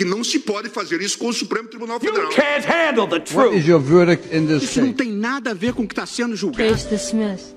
porque não se pode fazer isso com o Supremo Tribunal Federal. can't handle the What truth. is your verdict in this Isso não case? tem nada a ver com o que está sendo julgado. Case dismissed.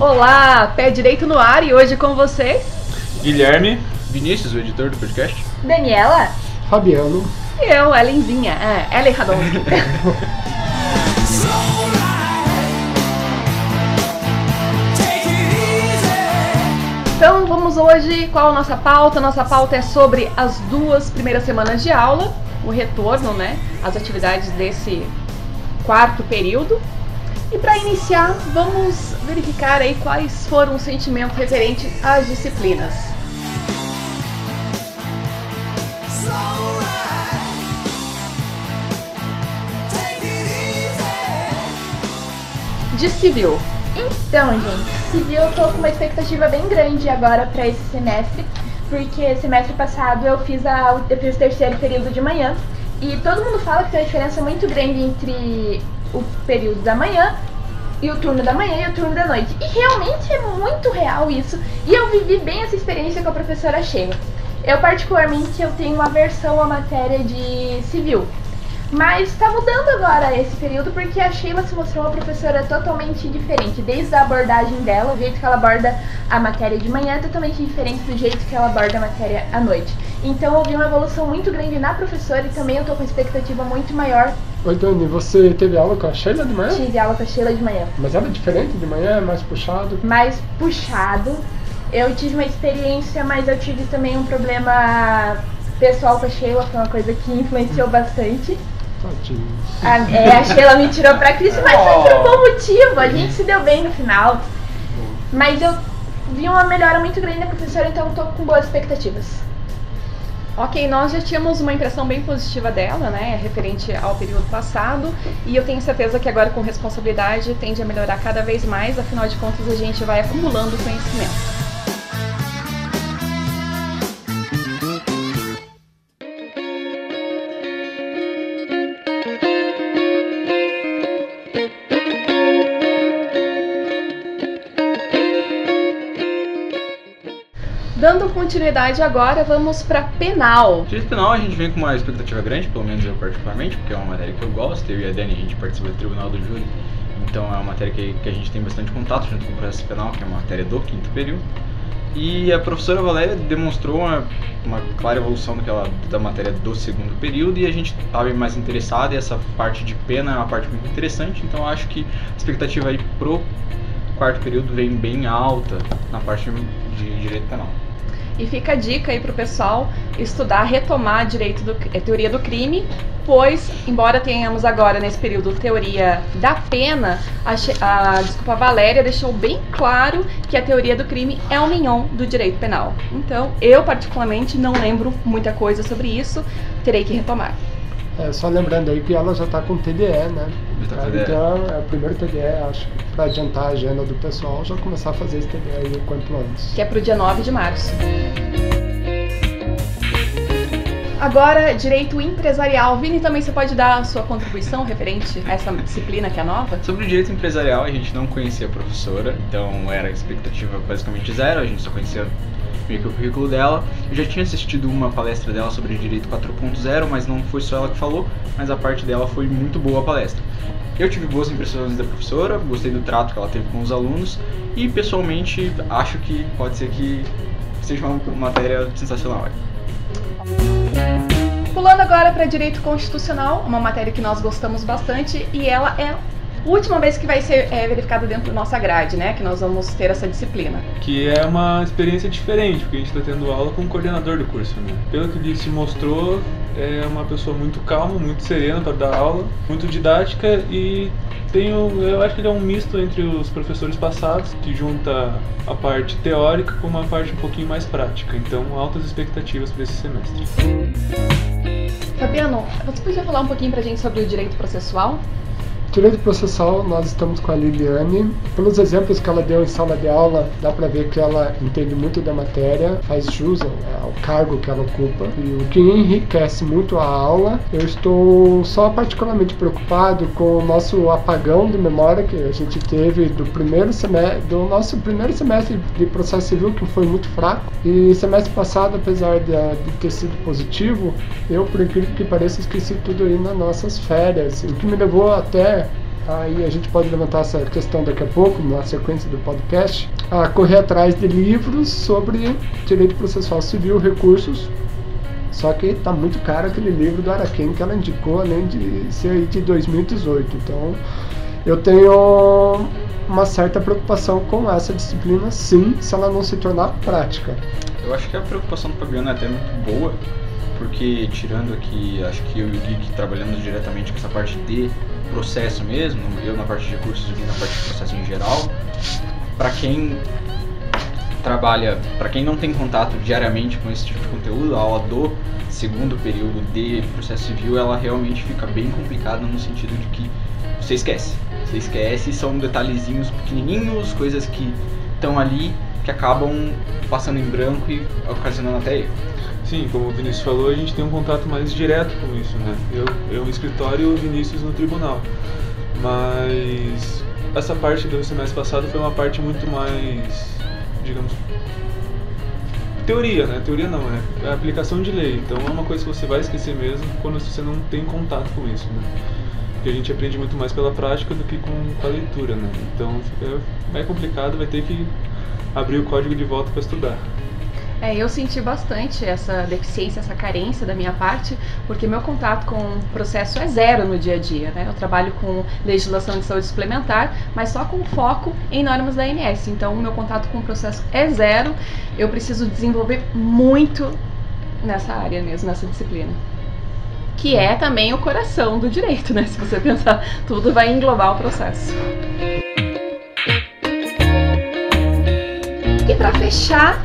Olá, pé direito no ar e hoje com vocês, Guilherme, Vinícius, o editor do podcast. Daniela Fabiano. e eu, Elenzinha, é, Ellen Radonski. Então vamos hoje, qual a nossa pauta? Nossa pauta é sobre as duas primeiras semanas de aula, o retorno, né? As atividades desse quarto período. E para iniciar, vamos verificar aí quais foram os sentimentos referentes às disciplinas. De civil. Então, gente, civil eu tô com uma expectativa bem grande agora pra esse semestre, porque semestre passado eu fiz, a, eu fiz o terceiro período de manhã e todo mundo fala que tem uma diferença muito grande entre o período da manhã e o turno da manhã e o turno da noite. E realmente é muito real isso. E eu vivi bem essa experiência com a professora Sheila. Eu particularmente eu tenho uma aversão à matéria de civil. Mas tá mudando agora esse período porque a Sheila se mostrou uma professora totalmente diferente. Desde a abordagem dela, o jeito que ela aborda a matéria de manhã é totalmente diferente do jeito que ela aborda a matéria à noite. Então eu vi uma evolução muito grande na professora e também eu tô com expectativa muito maior. Oi, Dani, você teve aula com a Sheila de manhã? Tive aula com a Sheila de manhã. Mas era diferente de manhã, é mais puxado. mais puxado. Eu tive uma experiência, mas eu tive também um problema pessoal com a Sheila, foi uma coisa que influenciou bastante. A, é, a Sheila me tirou pra Cristo, mas foi por um bom motivo. A gente se deu bem no final. Mas eu vi uma melhora muito grande na professora, então eu tô com boas expectativas. Ok, nós já tínhamos uma impressão bem positiva dela, né, referente ao período passado, e eu tenho certeza que agora com responsabilidade tende a melhorar cada vez mais, afinal de contas a gente vai acumulando conhecimento. Dando continuidade agora, vamos para penal. Direito penal a gente vem com uma expectativa grande, pelo menos eu particularmente, porque é uma matéria que eu gosto, eu e a Dani a gente participa do tribunal do júri, então é uma matéria que, que a gente tem bastante contato junto com o processo penal, que é uma matéria do quinto período. E a professora Valéria demonstrou uma, uma clara evolução da matéria do segundo período e a gente estava mais interessado e essa parte de pena é uma parte muito interessante, então acho que a expectativa aí pro quarto período vem bem alta na parte de direito penal. E fica a dica aí pro pessoal estudar, retomar direito do, eh, teoria do crime, pois, embora tenhamos agora nesse período teoria da pena, a, a desculpa a Valéria deixou bem claro que a teoria do crime é o mignon do direito penal. Então, eu particularmente não lembro muita coisa sobre isso, terei que retomar. É, só lembrando aí que ela já tá com TDE, né? Tá. Então é o primeiro TDE, acho que pra adiantar a agenda do pessoal, já começar a fazer esse TDE aí o quanto antes. que é pro dia 9 de março. Agora, direito empresarial. Vini, também você pode dar a sua contribuição referente a essa disciplina que é nova? Sobre o direito empresarial, a gente não conhecia a professora, então era a expectativa basicamente zero, a gente só conhecia que o currículo dela. Eu já tinha assistido uma palestra dela sobre direito 4.0, mas não foi só ela que falou, mas a parte dela foi muito boa a palestra. Eu tive boas impressões da professora, gostei do trato que ela teve com os alunos e pessoalmente acho que pode ser que seja uma matéria sensacional. Pulando agora para direito constitucional, uma matéria que nós gostamos bastante e ela é última vez que vai ser é, verificada dentro da nossa grade, né? Que nós vamos ter essa disciplina. que é uma experiência diferente, porque a gente está tendo aula com o coordenador do curso. Né? Pelo que ele se mostrou, é uma pessoa muito calma, muito serena para dar aula, muito didática e tem eu acho que ele é um misto entre os professores passados, que junta a parte teórica com uma parte um pouquinho mais prática. Então, altas expectativas para esse semestre. Fabiano, você podia falar um pouquinho pra gente sobre o direito processual? Direito processual, nós estamos com a Liliane. Pelos exemplos que ela deu em sala de aula, dá para ver que ela entende muito da matéria, faz jus ao cargo que ela ocupa. E o que enriquece muito a aula, eu estou só particularmente preocupado com o nosso apagão de memória que a gente teve do primeiro semestre, do nosso primeiro semestre de processo civil, que foi muito fraco. E semestre passado, apesar de, de ter sido positivo, eu, por incrível que pareça, esqueci tudo aí nas nossas férias. O que me levou até aí a gente pode levantar essa questão daqui a pouco, na sequência do podcast, a correr atrás de livros sobre direito processual civil, recursos. Só que está muito caro aquele livro do Araquém que ela indicou, além de ser de 2018. Então, eu tenho uma certa preocupação com essa disciplina, sim, se ela não se tornar prática. Eu acho que a preocupação do Fabiano é até muito boa, porque tirando aqui, acho que eu e o Gui trabalhamos diretamente com essa parte de processo mesmo, eu na parte de recursos e na parte de processo em geral, para quem trabalha, para quem não tem contato diariamente com esse tipo de conteúdo, a aula do segundo período de processo civil, ela realmente fica bem complicada no sentido de que você esquece. Você esquece, são detalhezinhos pequenininhos, coisas que estão ali que acabam passando em branco e ocasionando até erro. Sim, como o Vinícius falou, a gente tem um contato mais direto com isso, né? Eu, eu no escritório e o Vinícius no tribunal. Mas essa parte do semestre passado foi uma parte muito mais, digamos, teoria, né? Teoria não, é a aplicação de lei. Então é uma coisa que você vai esquecer mesmo quando você não tem contato com isso, né? Porque a gente aprende muito mais pela prática do que com, com a leitura, né? Então é, é complicado, vai ter que abrir o código de volta para estudar. É, eu senti bastante essa deficiência, essa carência da minha parte, porque meu contato com o processo é zero no dia a dia, né? Eu trabalho com legislação de saúde suplementar, mas só com foco em normas da ANS. Então, o meu contato com o processo é zero. Eu preciso desenvolver muito nessa área mesmo, nessa disciplina. Que é também o coração do direito, né? Se você pensar, tudo vai englobar o processo. E para fechar,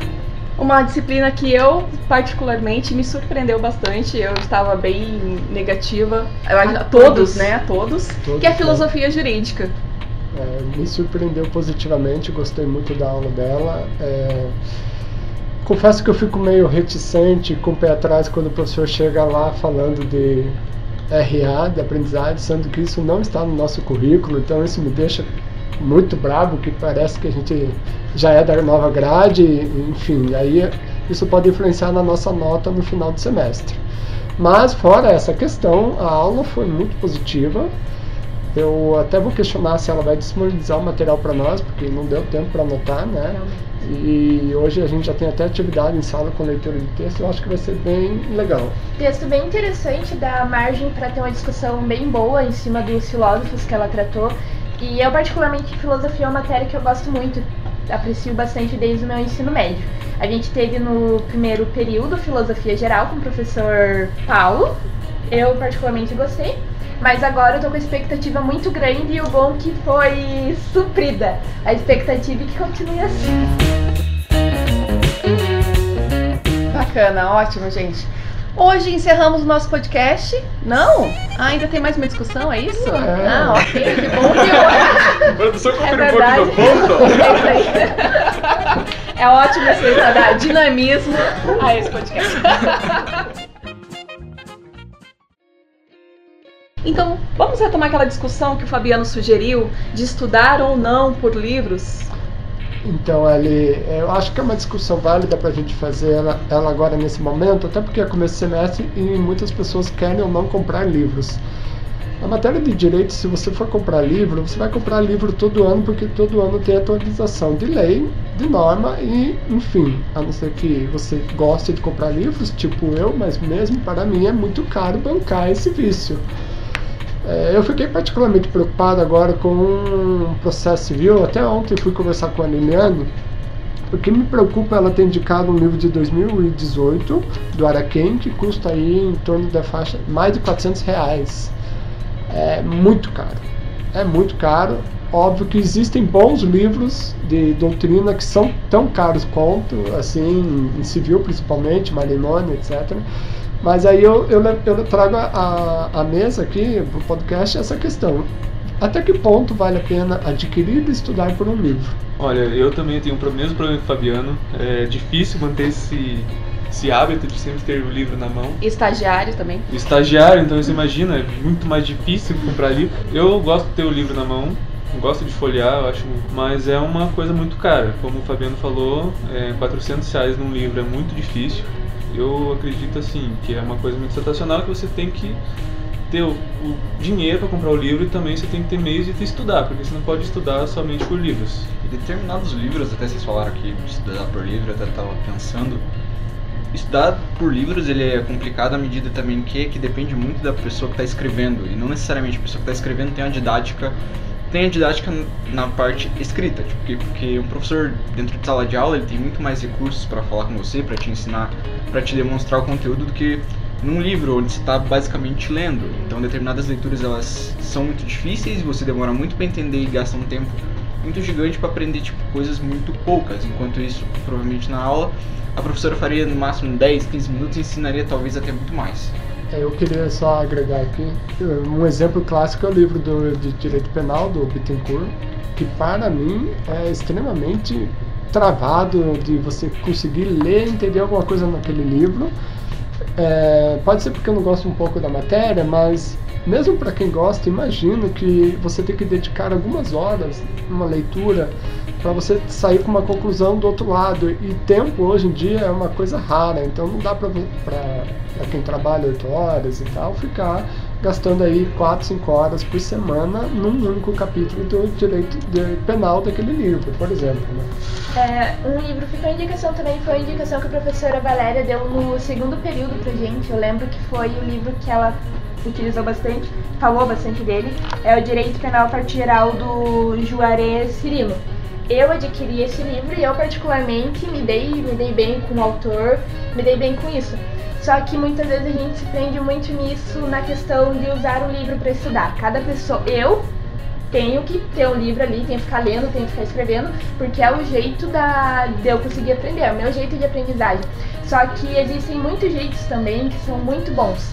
uma disciplina que eu particularmente me surpreendeu bastante. Eu estava bem negativa. Eu, a, a todos, todos, né? A todos, todos que é a filosofia jurídica. É, me surpreendeu positivamente, gostei muito da aula dela. É, confesso que eu fico meio reticente, com o pé atrás, quando o professor chega lá falando de RA, de aprendizagem, sendo que isso não está no nosso currículo, então isso me deixa muito brabo, que parece que a gente já é da nova grade, enfim, aí isso pode influenciar na nossa nota no final do semestre. Mas fora essa questão, a aula foi muito positiva. Eu até vou questionar se ela vai disponibilizar o material para nós, porque não deu tempo para anotar, né? E hoje a gente já tem até atividade em sala com leitura de texto, eu acho que vai ser bem legal. Texto bem interessante, dá margem para ter uma discussão bem boa em cima dos filósofos que ela tratou. E eu, particularmente, filosofia é uma matéria que eu gosto muito, aprecio bastante desde o meu ensino médio. A gente teve no primeiro período filosofia geral com o professor Paulo, eu particularmente gostei. Mas agora eu tô com a expectativa muito grande e o bom que foi suprida. A expectativa é que continue assim. Bacana, ótimo, gente. Hoje encerramos o nosso podcast. Não? Ah, ainda tem mais uma discussão, é isso? É. Ah, ok, que bom que hoje. A produção confirmou é ponto. É isso aí. É ótimo isso aí dar dinamismo a esse podcast. Então, vamos retomar aquela discussão que o Fabiano sugeriu de estudar ou não por livros? Então, ali, eu acho que é uma discussão válida para a gente fazer ela, ela, agora nesse momento, até porque é começo de semestre e muitas pessoas querem ou não comprar livros. Na matéria de direito, se você for comprar livro, você vai comprar livro todo ano, porque todo ano tem atualização de lei, de norma e, enfim, a não ser que você goste de comprar livros, tipo eu, mas mesmo para mim é muito caro bancar esse vício. É, eu fiquei particularmente preocupado agora com um processo civil. Até ontem fui conversar com a Liliane. O que me preocupa, ela ter indicado um livro de 2018 do Araquém que custa aí em torno da faixa mais de 400 reais. É muito caro. É muito caro. Óbvio que existem bons livros de doutrina que são tão caros quanto, assim, em civil principalmente, Marinone, etc. Mas aí eu, eu, eu trago a, a mesa aqui, para o podcast, essa questão. até que ponto vale a pena adquirir e estudar por um livro? Olha, eu também tenho o mesmo problema que o Fabiano. É difícil manter esse, esse hábito de sempre ter o livro na mão. Estagiário também. Estagiário, então você imagina, é muito mais difícil comprar livro. Eu gosto de ter o livro na mão, gosto de folhear, eu acho, mas é uma coisa muito cara. Como o Fabiano falou, é, 400 reais num livro é muito difícil. Eu acredito assim que é uma coisa muito sensacional que você tem que ter o, o dinheiro para comprar o livro e também você tem que ter meios de estudar, porque você não pode estudar somente por livros. E determinados livros, até vocês falaram aqui de estudar por livro, eu até estava pensando, estudar por livros ele é complicado à medida também que que depende muito da pessoa que está escrevendo e não necessariamente a pessoa que está escrevendo tem a didática tem a didática na parte escrita tipo, porque, porque um professor dentro de sala de aula ele tem muito mais recursos para falar com você para te ensinar para te demonstrar o conteúdo do que num livro onde você está basicamente lendo então determinadas leituras elas são muito difíceis você demora muito para entender e gasta um tempo muito gigante para aprender tipo coisas muito poucas enquanto isso provavelmente na aula a professora faria no máximo 10, 15 minutos e ensinaria talvez até muito mais. É, eu queria só agregar aqui um exemplo clássico é o livro do, de Direito Penal do Bittencourt, que para mim é extremamente travado de você conseguir ler, entender alguma coisa naquele livro. É, pode ser porque eu não gosto um pouco da matéria, mas mesmo para quem gosta, imagino que você tem que dedicar algumas horas numa leitura para você sair com uma conclusão do outro lado. E tempo hoje em dia é uma coisa rara, então não dá para quem trabalha 8 horas e tal ficar gastando aí 4, 5 horas por semana num único capítulo do direito penal daquele livro, por exemplo. Né? É, um livro ficou indicação também, foi a indicação que a professora Valéria deu no segundo período pra gente. Eu lembro que foi o livro que ela utilizou bastante, falou bastante dele, é o Direito Penal Parte Geral do Juarez Cirilo eu adquiri esse livro e eu particularmente me dei, me dei bem com o autor, me dei bem com isso. Só que muitas vezes a gente se prende muito nisso na questão de usar o livro para estudar. Cada pessoa, eu tenho que ter um livro ali, tenho que ficar lendo, tenho que ficar escrevendo, porque é o jeito da, de eu conseguir aprender, é o meu jeito de aprendizagem. Só que existem muitos jeitos também que são muito bons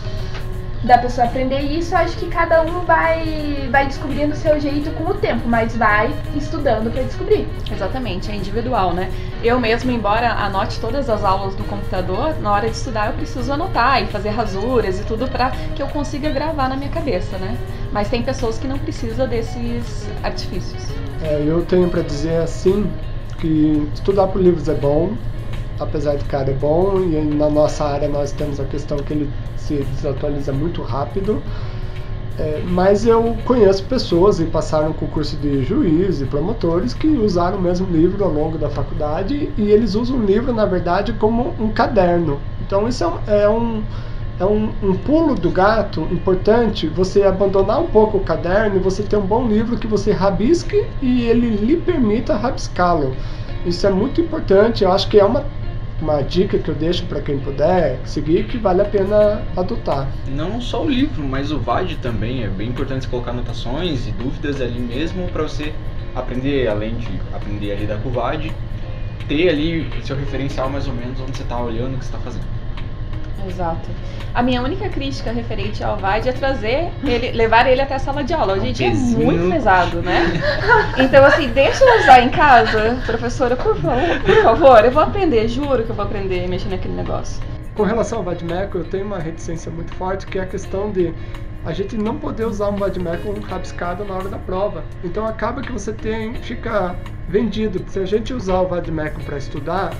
da pessoa aprender isso, acho que cada um vai, vai descobrindo o seu jeito com o tempo, mas vai estudando para descobrir. Exatamente, é individual, né? Eu mesmo, embora anote todas as aulas no computador, na hora de estudar eu preciso anotar e fazer rasuras e tudo para que eu consiga gravar na minha cabeça, né? Mas tem pessoas que não precisam desses artifícios. É, eu tenho para dizer assim que estudar por livros é bom, apesar de cara é bom e na nossa área nós temos a questão que ele se desatualiza muito rápido. É, mas eu conheço pessoas e passaram concurso de juiz e promotores que usaram o mesmo livro ao longo da faculdade e eles usam o livro, na verdade, como um caderno. Então, isso é, é um, é um, um, pulo do gato importante você abandonar um pouco o caderno e você ter um bom livro que você rabisque e ele lhe permita rabiscá-lo. Isso é muito importante, eu acho que é uma uma dica que eu deixo para quem puder seguir que vale a pena adotar. Não só o livro, mas o VAD também. É bem importante colocar anotações e dúvidas ali mesmo para você aprender, além de aprender a lidar com o VAD, ter ali seu referencial mais ou menos onde você está olhando o que você está fazendo. Exato. A minha única crítica referente ao VAD é trazer ele, levar ele até a sala de aula. Gente, é muito pesado, né? Então, assim, deixa eu usar em casa, professora, por favor, por favor, eu vou aprender, juro que eu vou aprender mexendo naquele negócio. Com relação ao VADMECO, eu tenho uma reticência muito forte, que é a questão de a gente não poder usar um VADMECO rabiscado na hora da prova. Então acaba que você tem, fica vendido. Se a gente usar o VADMECO para estudar,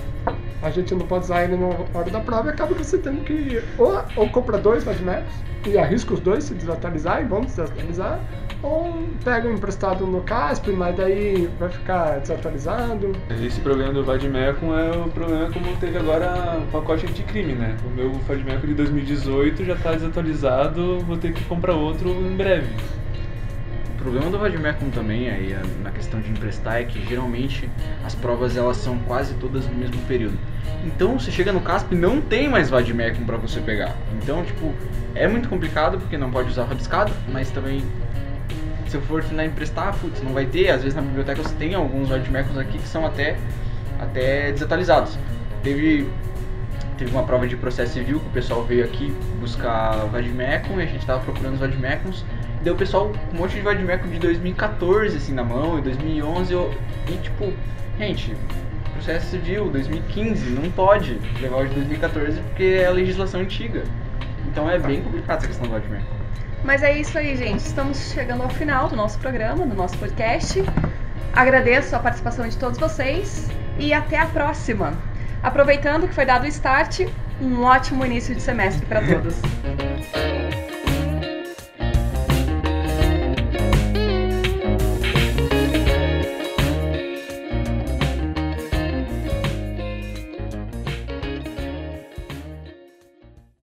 a gente não pode usar ele na hora da prova e acaba que você tem que ou, ou compra dois VADMECOS e arrisca os dois se desatualizar e vão desatualizar, ou pega um emprestado no CASP, mas daí vai ficar desatualizado. Esse problema do VADMECO é o problema como teve agora o pacote anticrime, né? O meu VADMECO de 2018 já está desatualizado, vou ter que comprar outro em breve. O problema do Vadmecum também aí na questão de emprestar é que geralmente as provas elas são quase todas no mesmo período. Então você chega no CASP não tem mais Vadmecum para você pegar. Então tipo é muito complicado porque não pode usar rabiscado, mas também se eu for tentar emprestar, putz, não vai ter. Às vezes na biblioteca você tem alguns Vadmecums aqui que são até até desatualizados. Teve teve uma prova de processo civil que o pessoal veio aqui buscar Vadmecum e a gente estava procurando os Vadmecums deu o pessoal um monte de Vadmeco de 2014 assim na mão, e 2011, eu, e tipo, gente, processo civil 2015, não pode levar o de 2014 porque é a legislação antiga. Então é bem complicado essa questão do Vadmeco. Mas é isso aí, gente. Estamos chegando ao final do nosso programa, do nosso podcast. Agradeço a participação de todos vocês e até a próxima. Aproveitando que foi dado o start, um ótimo início de semestre para todos.